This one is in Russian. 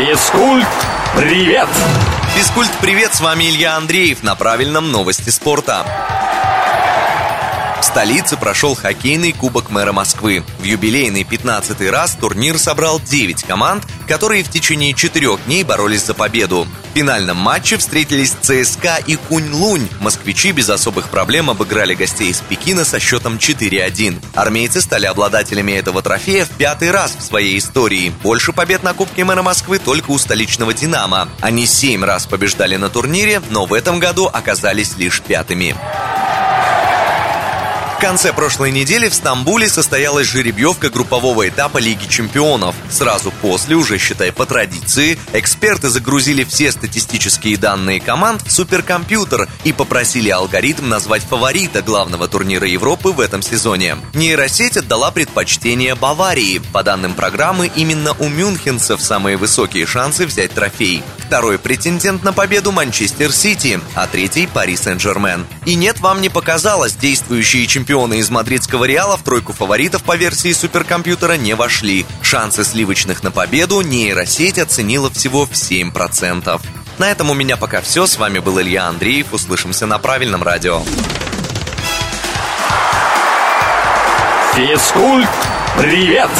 Физкульт, привет! Физкульт, привет, с вами Илья Андреев на правильном новости спорта. Столице прошел хоккейный Кубок мэра Москвы. В юбилейный 15-й раз турнир собрал 9 команд, которые в течение четырех дней боролись за победу. В финальном матче встретились ЦСКА и Кунь-Лунь. Москвичи без особых проблем обыграли гостей из Пекина со счетом 4-1. Армейцы стали обладателями этого трофея в пятый раз в своей истории. Больше побед на Кубке мэра Москвы только у столичного «Динамо». Они семь раз побеждали на турнире, но в этом году оказались лишь пятыми. В конце прошлой недели в Стамбуле состоялась жеребьевка группового этапа Лиги чемпионов. Сразу после, уже считай по традиции, эксперты загрузили все статистические данные команд в суперкомпьютер и попросили алгоритм назвать фаворита главного турнира Европы в этом сезоне. Нейросеть отдала предпочтение Баварии. По данным программы, именно у мюнхенцев самые высокие шансы взять трофей. Второй претендент на победу Манчестер Сити, а третий Пари Сен-Жермен. И нет, вам не показалось, действующие чемпионы из мадридского Реала в тройку фаворитов по версии суперкомпьютера не вошли. Шансы сливочных на победу нейросеть оценила всего в 7%. На этом у меня пока все. С вами был Илья Андреев. Услышимся на правильном радио. Физкульт, привет!